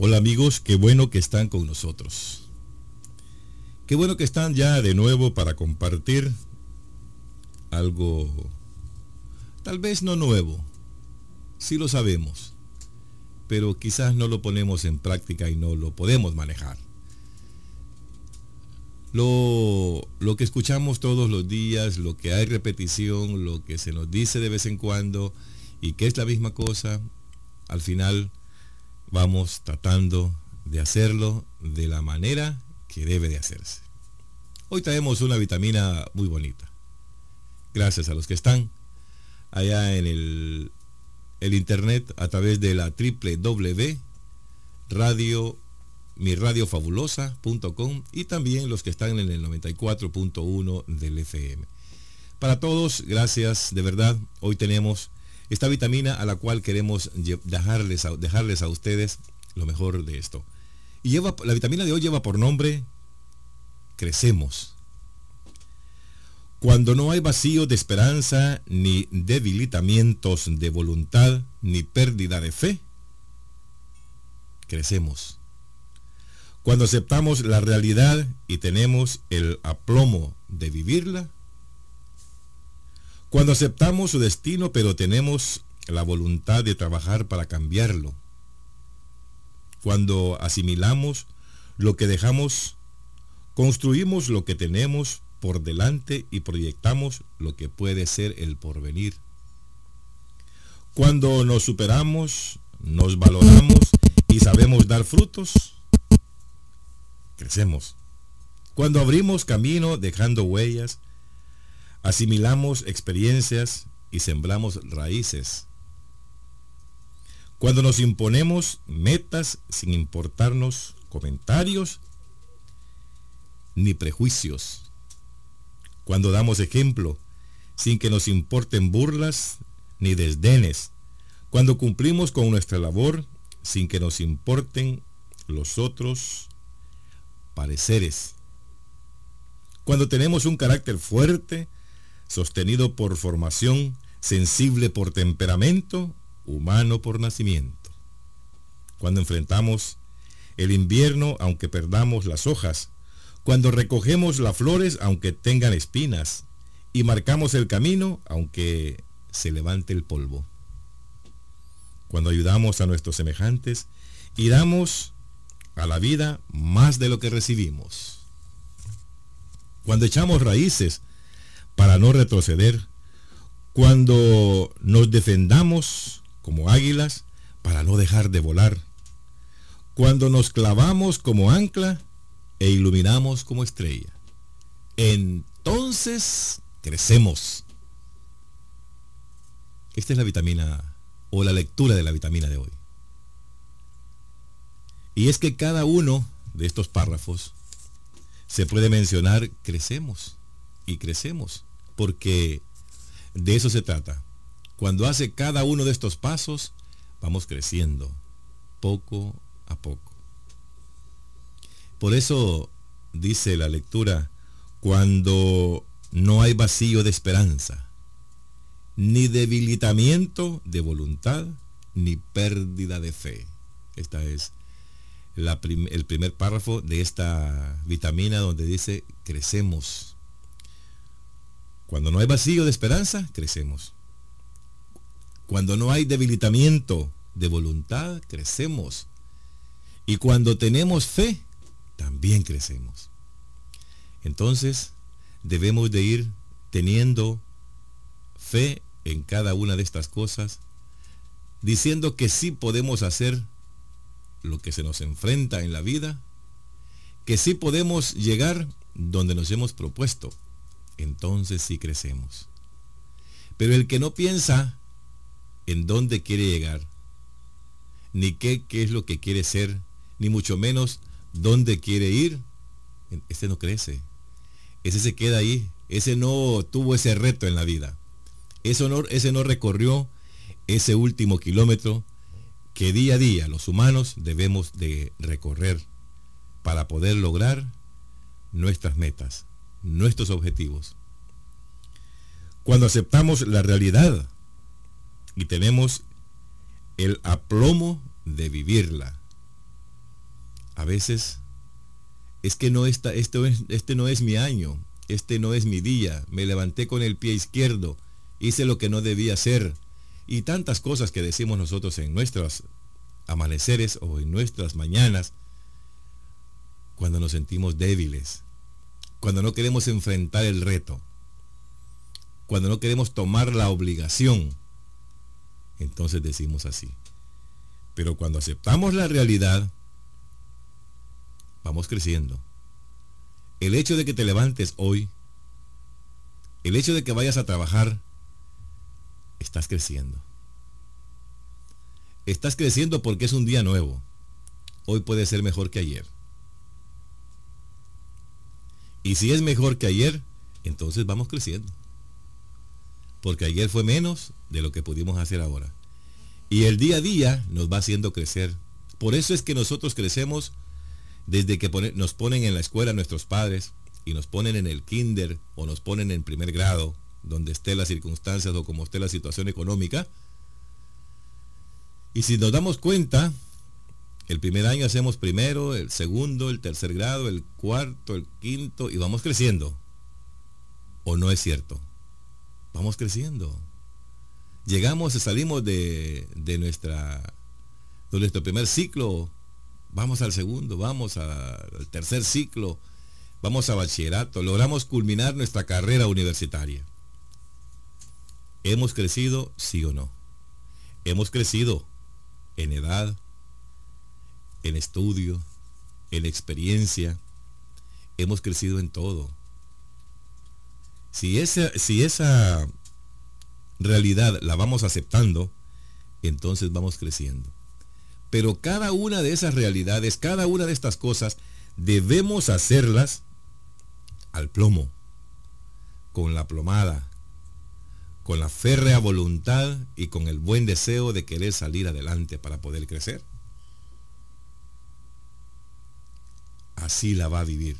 Hola amigos, qué bueno que están con nosotros. Qué bueno que están ya de nuevo para compartir algo tal vez no nuevo. Sí lo sabemos, pero quizás no lo ponemos en práctica y no lo podemos manejar. Lo, lo, que escuchamos todos los días, lo que hay repetición, lo que se nos dice de vez en cuando y que es la misma cosa, al final vamos tratando de hacerlo de la manera que debe de hacerse. Hoy traemos una vitamina muy bonita. Gracias a los que están allá en el, internet a través de la www radio miradiofabulosa.com y también los que están en el 94.1 del FM. Para todos, gracias de verdad. Hoy tenemos esta vitamina a la cual queremos dejarles a, dejarles a ustedes lo mejor de esto. Y lleva, la vitamina de hoy lleva por nombre Crecemos. Cuando no hay vacío de esperanza, ni debilitamientos de voluntad, ni pérdida de fe, crecemos. Cuando aceptamos la realidad y tenemos el aplomo de vivirla, cuando aceptamos su destino pero tenemos la voluntad de trabajar para cambiarlo. Cuando asimilamos lo que dejamos, construimos lo que tenemos por delante y proyectamos lo que puede ser el porvenir. Cuando nos superamos, nos valoramos y sabemos dar frutos, crecemos. Cuando abrimos camino dejando huellas, asimilamos experiencias y sembramos raíces. Cuando nos imponemos metas sin importarnos comentarios ni prejuicios. Cuando damos ejemplo sin que nos importen burlas ni desdenes. Cuando cumplimos con nuestra labor sin que nos importen los otros pareceres. Cuando tenemos un carácter fuerte, sostenido por formación, sensible por temperamento, humano por nacimiento. Cuando enfrentamos el invierno aunque perdamos las hojas, cuando recogemos las flores aunque tengan espinas, y marcamos el camino aunque se levante el polvo. Cuando ayudamos a nuestros semejantes y damos a la vida más de lo que recibimos. Cuando echamos raíces para no retroceder, cuando nos defendamos como águilas para no dejar de volar, cuando nos clavamos como ancla e iluminamos como estrella. Entonces crecemos. Esta es la vitamina o la lectura de la vitamina de hoy. Y es que cada uno de estos párrafos se puede mencionar crecemos y crecemos porque de eso se trata. Cuando hace cada uno de estos pasos, vamos creciendo poco a poco. Por eso dice la lectura, cuando no hay vacío de esperanza, ni debilitamiento de voluntad, ni pérdida de fe. Esta es el primer párrafo de esta vitamina donde dice, crecemos cuando no hay vacío de esperanza, crecemos. Cuando no hay debilitamiento de voluntad, crecemos. Y cuando tenemos fe, también crecemos. Entonces, debemos de ir teniendo fe en cada una de estas cosas, diciendo que sí podemos hacer lo que se nos enfrenta en la vida, que sí podemos llegar donde nos hemos propuesto entonces sí crecemos. Pero el que no piensa en dónde quiere llegar, ni qué, qué es lo que quiere ser, ni mucho menos dónde quiere ir, ese no crece. Ese se queda ahí. Ese no tuvo ese reto en la vida. Ese no recorrió ese último kilómetro que día a día los humanos debemos de recorrer para poder lograr nuestras metas nuestros objetivos. Cuando aceptamos la realidad y tenemos el aplomo de vivirla. a veces es que no está, este, no es mi año, este no es mi día, me levanté con el pie izquierdo, hice lo que no debía hacer, y tantas cosas que decimos nosotros en nuestros amaneceres o en nuestras mañanas, cuando nos sentimos débiles, cuando no queremos enfrentar el reto, cuando no queremos tomar la obligación, entonces decimos así. Pero cuando aceptamos la realidad, vamos creciendo. El hecho de que te levantes hoy, el hecho de que vayas a trabajar, estás creciendo. Estás creciendo porque es un día nuevo. Hoy puede ser mejor que ayer. Y si es mejor que ayer, entonces vamos creciendo. Porque ayer fue menos de lo que pudimos hacer ahora. Y el día a día nos va haciendo crecer. Por eso es que nosotros crecemos desde que nos ponen en la escuela nuestros padres y nos ponen en el kinder o nos ponen en primer grado, donde esté las circunstancias o como esté la situación económica. Y si nos damos cuenta, el primer año hacemos primero, el segundo, el tercer grado, el cuarto, el quinto y vamos creciendo. ¿O no es cierto? Vamos creciendo. Llegamos, salimos de, de nuestra, nuestro primer ciclo, vamos al segundo, vamos al tercer ciclo, vamos a bachillerato, logramos culminar nuestra carrera universitaria. ¿Hemos crecido, sí o no? Hemos crecido en edad, en estudio, en experiencia. Hemos crecido en todo. Si esa, si esa realidad la vamos aceptando, entonces vamos creciendo. Pero cada una de esas realidades, cada una de estas cosas, debemos hacerlas al plomo, con la plomada, con la férrea voluntad y con el buen deseo de querer salir adelante para poder crecer. Así la va a vivir.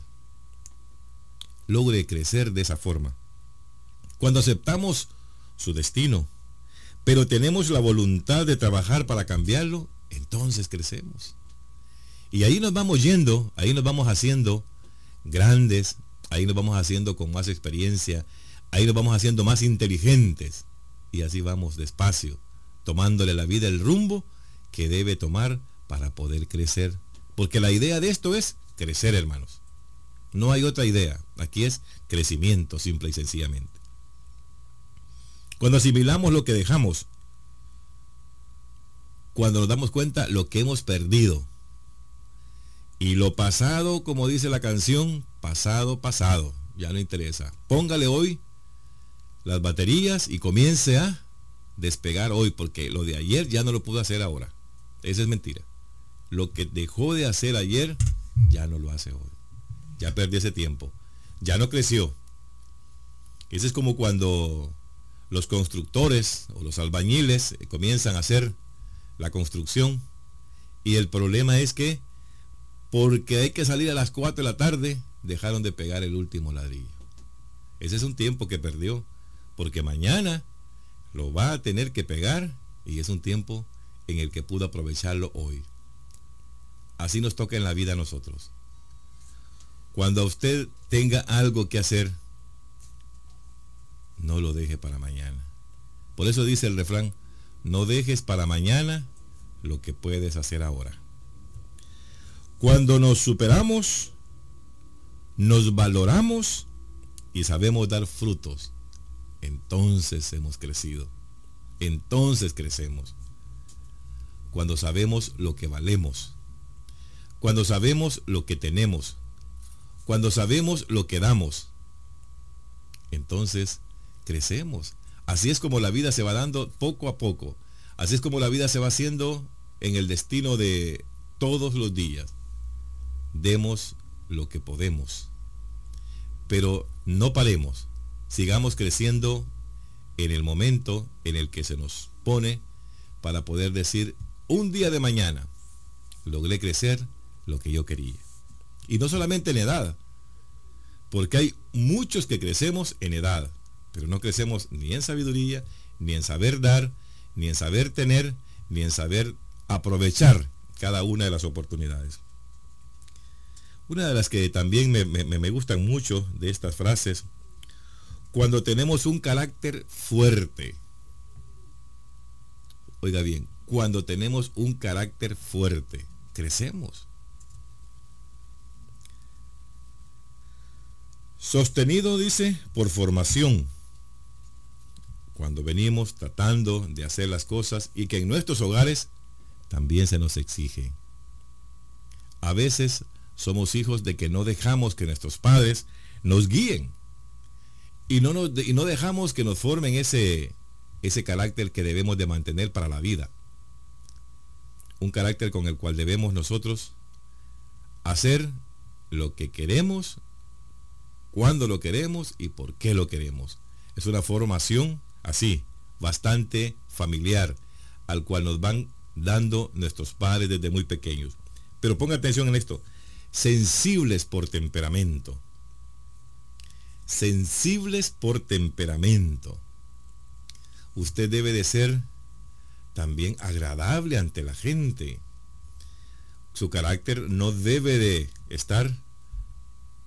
Logre crecer de esa forma. Cuando aceptamos su destino, pero tenemos la voluntad de trabajar para cambiarlo, entonces crecemos. Y ahí nos vamos yendo, ahí nos vamos haciendo grandes, ahí nos vamos haciendo con más experiencia, ahí nos vamos haciendo más inteligentes. Y así vamos despacio, tomándole la vida el rumbo que debe tomar para poder crecer. Porque la idea de esto es crecer, hermanos. No hay otra idea. Aquí es crecimiento, simple y sencillamente. Cuando asimilamos lo que dejamos, cuando nos damos cuenta lo que hemos perdido. Y lo pasado, como dice la canción, pasado, pasado, ya no interesa. Póngale hoy las baterías y comience a despegar hoy, porque lo de ayer ya no lo pudo hacer ahora. Esa es mentira. Lo que dejó de hacer ayer ya no lo hace hoy. Ya perdió ese tiempo. Ya no creció. Ese es como cuando los constructores o los albañiles comienzan a hacer la construcción y el problema es que porque hay que salir a las 4 de la tarde dejaron de pegar el último ladrillo. Ese es un tiempo que perdió porque mañana lo va a tener que pegar y es un tiempo en el que pudo aprovecharlo hoy. Así nos toca en la vida a nosotros. Cuando usted tenga algo que hacer, no lo deje para mañana. Por eso dice el refrán, no dejes para mañana lo que puedes hacer ahora. Cuando nos superamos, nos valoramos y sabemos dar frutos, entonces hemos crecido. Entonces crecemos. Cuando sabemos lo que valemos cuando sabemos lo que tenemos, cuando sabemos lo que damos, entonces crecemos. Así es como la vida se va dando poco a poco. Así es como la vida se va haciendo en el destino de todos los días. Demos lo que podemos. Pero no paremos. Sigamos creciendo en el momento en el que se nos pone para poder decir un día de mañana logré crecer lo que yo quería. Y no solamente en edad, porque hay muchos que crecemos en edad, pero no crecemos ni en sabiduría, ni en saber dar, ni en saber tener, ni en saber aprovechar cada una de las oportunidades. Una de las que también me, gustan mucho de estas frases, cuando tenemos un carácter fuerte, oiga bien, cuando tenemos un carácter fuerte, crecemos. Sostenido, dice, por formación. Cuando venimos tratando de hacer las cosas y que en nuestros hogares también se nos exige. A veces somos hijos de que no dejamos que nuestros padres nos guíen y no, nos, y no dejamos que nos formen ese, ese carácter que debemos de mantener para la vida. Un carácter con el cual debemos nosotros hacer lo que queremos, cuándo lo queremos y por qué lo queremos. Es una formación así, bastante familiar, al cual nos van dando nuestros padres desde muy pequeños. Pero ponga atención en esto, sensibles por temperamento. Sensibles por temperamento. Usted debe de ser también agradable ante la gente. Su carácter no debe de estar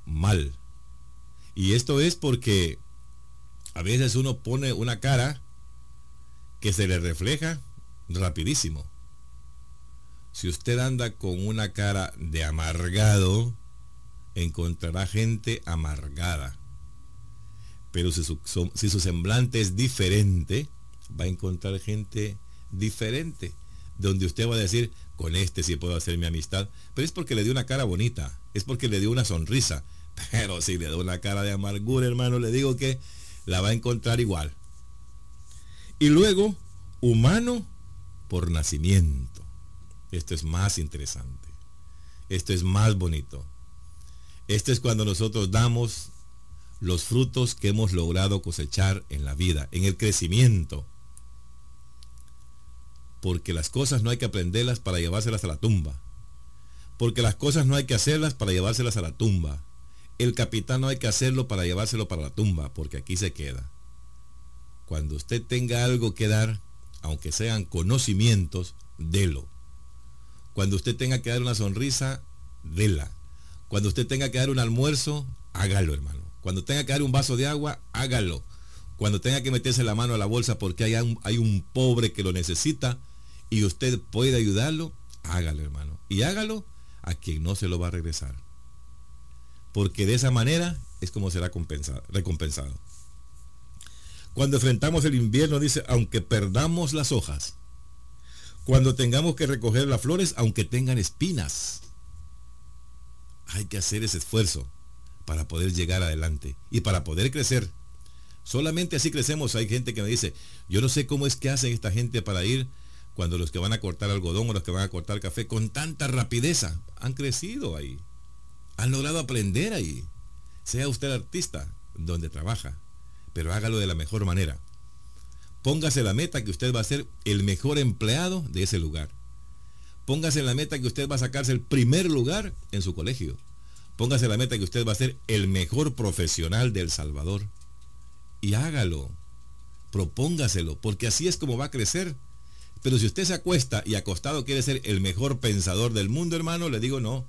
mal. Y esto es porque a veces uno pone una cara que se le refleja rapidísimo. Si usted anda con una cara de amargado, encontrará gente amargada. Pero si su, si su semblante es diferente, va a encontrar gente diferente. Donde usted va a decir, con este sí puedo hacer mi amistad. Pero es porque le dio una cara bonita. Es porque le dio una sonrisa. Pero si le da una cara de amargura, hermano, le digo que la va a encontrar igual. Y luego, humano por nacimiento. Esto es más interesante. Esto es más bonito. Esto es cuando nosotros damos los frutos que hemos logrado cosechar en la vida, en el crecimiento. Porque las cosas no hay que aprenderlas para llevárselas a la tumba. Porque las cosas no hay que hacerlas para llevárselas a la tumba. El capitán no hay que hacerlo para llevárselo para la tumba, porque aquí se queda. Cuando usted tenga algo que dar, aunque sean conocimientos, délo. Cuando usted tenga que dar una sonrisa, déla. Cuando usted tenga que dar un almuerzo, hágalo, hermano. Cuando tenga que dar un vaso de agua, hágalo. Cuando tenga que meterse la mano a la bolsa porque hay un, hay un pobre que lo necesita y usted puede ayudarlo, hágalo, hermano. Y hágalo a quien no se lo va a regresar. Porque de esa manera es como será recompensado. Cuando enfrentamos el invierno, dice, aunque perdamos las hojas, cuando tengamos que recoger las flores, aunque tengan espinas, hay que hacer ese esfuerzo para poder llegar adelante y para poder crecer. Solamente así crecemos. Hay gente que me dice, yo no sé cómo es que hacen esta gente para ir cuando los que van a cortar algodón o los que van a cortar café con tanta rapidez han crecido ahí. Han logrado aprender ahí. Sea usted artista donde trabaja, pero hágalo de la mejor manera. Póngase la meta que usted va a ser el mejor empleado de ese lugar. Póngase la meta que usted va a sacarse el primer lugar en su colegio. Póngase la meta que usted va a ser el mejor profesional del Salvador. Y hágalo. Propóngaselo, porque así es como va a crecer. Pero si usted se acuesta y acostado quiere ser el mejor pensador del mundo, hermano, le digo no.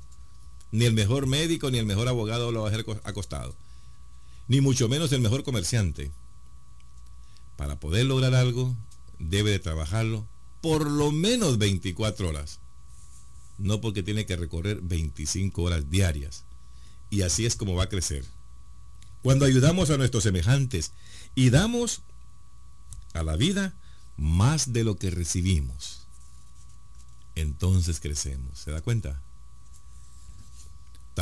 Ni el mejor médico ni el mejor abogado lo va a hacer acostado. Ni mucho menos el mejor comerciante. Para poder lograr algo, debe de trabajarlo por lo menos 24 horas. No porque tiene que recorrer 25 horas diarias y así es como va a crecer. Cuando ayudamos a nuestros semejantes y damos a la vida más de lo que recibimos, entonces crecemos. ¿Se da cuenta?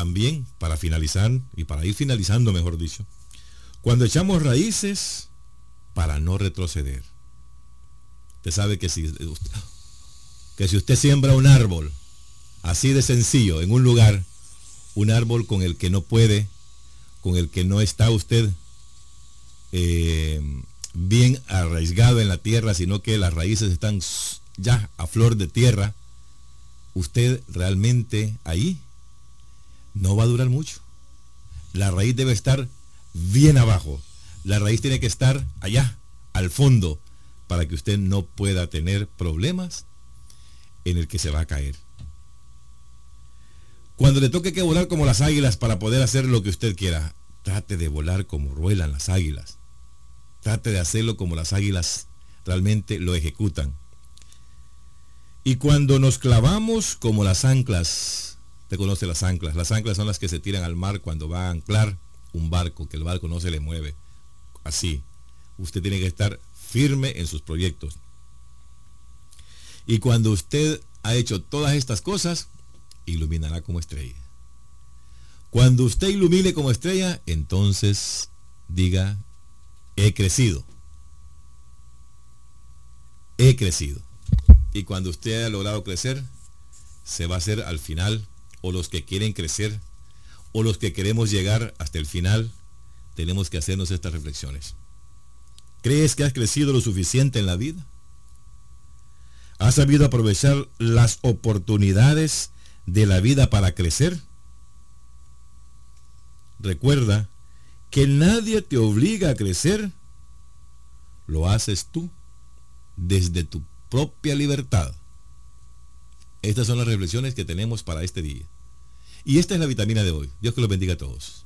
También, para finalizar, y para ir finalizando, mejor dicho, cuando echamos raíces para no retroceder. Usted sabe que si, que si usted siembra un árbol, así de sencillo, en un lugar, un árbol con el que no puede, con el que no está usted eh, bien arraigado en la tierra, sino que las raíces están ya a flor de tierra, usted realmente ahí no va a durar mucho. La raíz debe estar bien abajo. La raíz tiene que estar allá, al fondo, para que usted no pueda tener problemas en el que se va a caer. Cuando le toque que volar como las águilas para poder hacer lo que usted quiera, trate de volar como vuelan las águilas. Trate de hacerlo como las águilas realmente lo ejecutan. Y cuando nos clavamos como las anclas, te conoce las anclas, las anclas son las que se tiran al mar cuando va a anclar un barco, que el barco no se le mueve. Así, usted tiene que estar firme en sus proyectos. Y cuando usted ha hecho todas estas cosas, iluminará como estrella. Cuando usted ilumine como estrella, entonces diga, he crecido. He crecido. Y cuando usted haya logrado crecer, se va a hacer al final, o los que quieren crecer, o los que queremos llegar hasta el final, tenemos que hacernos estas reflexiones. ¿Crees que has crecido lo suficiente en la vida? ¿Has sabido aprovechar las oportunidades de la vida para crecer? Recuerda que nadie te obliga a crecer, lo haces tú desde tu propia libertad. Estas son las reflexiones que tenemos para este día. Y esta es la vitamina de hoy. Dios que los bendiga a todos.